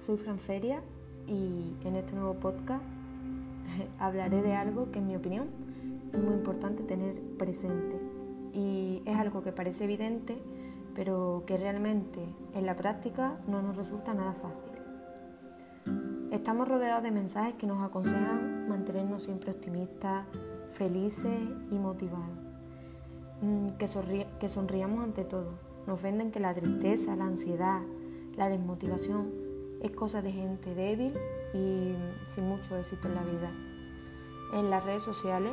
soy Fran Feria y en este nuevo podcast hablaré de algo que en mi opinión es muy importante tener presente y es algo que parece evidente pero que realmente en la práctica no nos resulta nada fácil. Estamos rodeados de mensajes que nos aconsejan mantenernos siempre optimistas, felices y motivados, mm, que, que sonriamos ante todo. Nos venden que la tristeza, la ansiedad, la desmotivación es cosa de gente débil y sin mucho éxito en la vida. En las redes sociales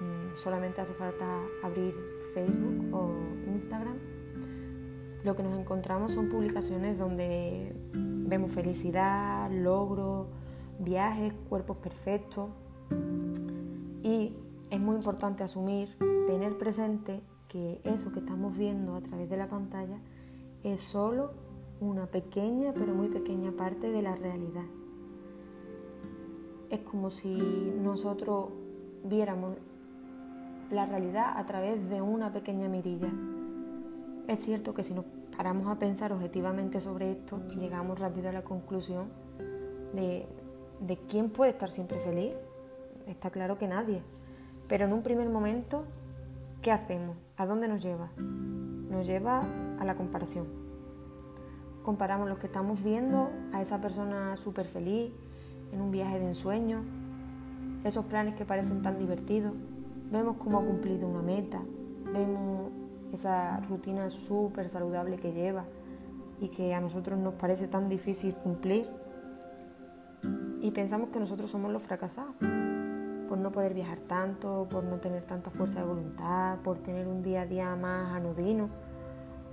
mm, solamente hace falta abrir Facebook o Instagram. Lo que nos encontramos son publicaciones donde vemos felicidad, logros, viajes, cuerpos perfectos. Y es muy importante asumir, tener presente que eso que estamos viendo a través de la pantalla es solo una pequeña, pero muy pequeña parte de la realidad. Es como si nosotros viéramos la realidad a través de una pequeña mirilla. Es cierto que si nos paramos a pensar objetivamente sobre esto, llegamos rápido a la conclusión de, de quién puede estar siempre feliz. Está claro que nadie. Pero en un primer momento, ¿qué hacemos? ¿A dónde nos lleva? Nos lleva a la comparación comparamos lo que estamos viendo a esa persona súper feliz en un viaje de ensueño, esos planes que parecen tan divertidos, vemos cómo ha cumplido una meta, vemos esa rutina súper saludable que lleva y que a nosotros nos parece tan difícil cumplir. Y pensamos que nosotros somos los fracasados por no poder viajar tanto, por no tener tanta fuerza de voluntad, por tener un día a día más anodino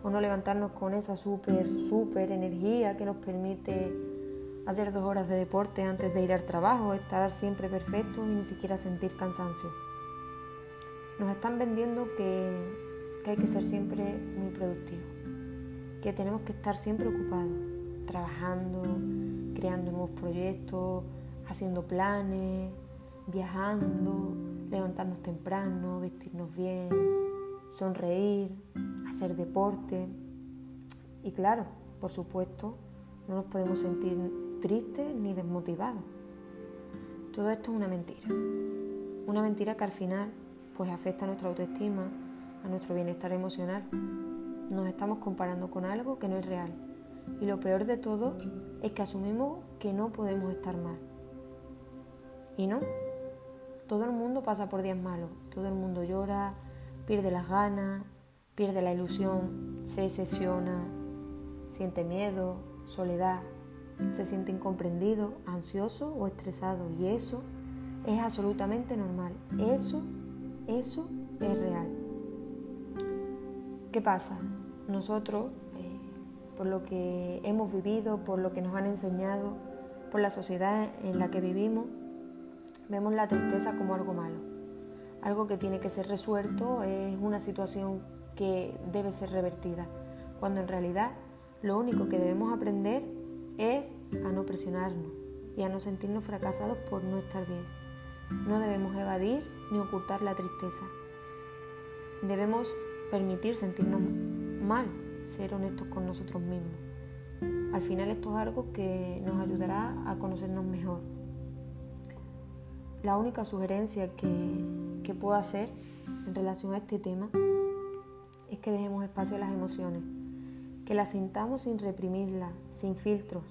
o no levantarnos con esa súper, súper energía que nos permite hacer dos horas de deporte antes de ir al trabajo, estar siempre perfectos y ni siquiera sentir cansancio. Nos están vendiendo que, que hay que ser siempre muy productivos, que tenemos que estar siempre ocupados, trabajando, creando nuevos proyectos, haciendo planes, viajando, levantarnos temprano, vestirnos bien, sonreír, hacer deporte. Y claro, por supuesto, no nos podemos sentir tristes ni desmotivados. Todo esto es una mentira. Una mentira que al final pues afecta a nuestra autoestima, a nuestro bienestar emocional. Nos estamos comparando con algo que no es real. Y lo peor de todo es que asumimos que no podemos estar mal. Y no, todo el mundo pasa por días malos, todo el mundo llora, pierde las ganas, pierde la ilusión, se decepciona, siente miedo, soledad, se siente incomprendido, ansioso o estresado. Y eso es absolutamente normal. Eso, eso es real. ¿Qué pasa? Nosotros, eh, por lo que hemos vivido, por lo que nos han enseñado, por la sociedad en la que vivimos, vemos la tristeza como algo malo. Algo que tiene que ser resuelto, es una situación que debe ser revertida, cuando en realidad lo único que debemos aprender es a no presionarnos y a no sentirnos fracasados por no estar bien. No debemos evadir ni ocultar la tristeza. Debemos permitir sentirnos mal, ser honestos con nosotros mismos. Al final esto es algo que nos ayudará a conocernos mejor. La única sugerencia que, que puedo hacer en relación a este tema es que dejemos espacio a las emociones, que las sintamos sin reprimirlas, sin filtros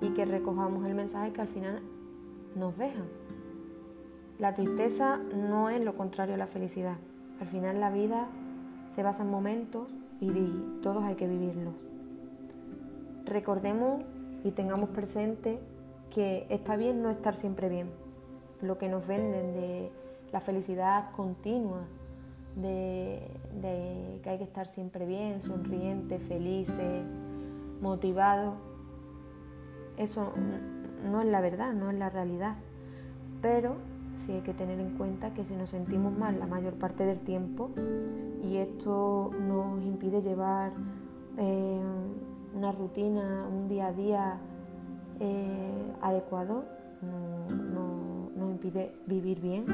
y que recojamos el mensaje que al final nos dejan. La tristeza no es lo contrario a la felicidad. Al final la vida se basa en momentos y todos hay que vivirlos. Recordemos y tengamos presente que está bien no estar siempre bien. Lo que nos venden de la felicidad continua, de, que hay que estar siempre bien, sonriente, felices, motivado. Eso no es la verdad, no es la realidad. Pero sí hay que tener en cuenta que si nos sentimos mal la mayor parte del tiempo y esto nos impide llevar eh, una rutina, un día a día eh, adecuado, no, nos impide vivir bien,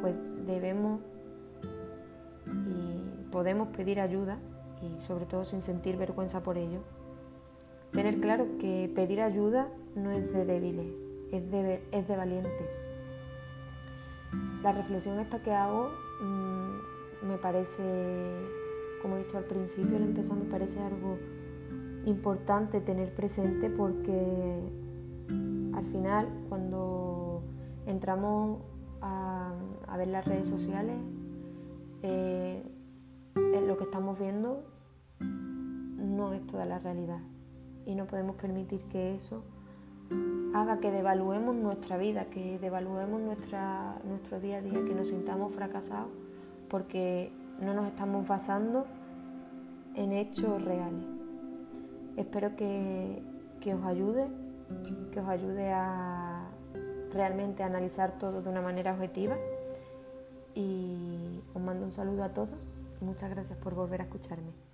pues debemos y podemos pedir ayuda y sobre todo sin sentir vergüenza por ello. tener claro que pedir ayuda no es de débiles, es de, es de valientes. La reflexión esta que hago mmm, me parece, como he dicho al principio, al empezar, me parece algo importante tener presente porque al final cuando entramos a, ver las redes sociales, eh, lo que estamos viendo no es toda la realidad y no podemos permitir que eso haga que devaluemos nuestra vida, que devaluemos nuestra, nuestro día a día, que nos sintamos fracasados porque no nos estamos basando en hechos reales. Espero que, que os ayude, que os ayude a realmente analizar todo de una manera objetiva y os mando un saludo a todos muchas gracias por volver a escucharme.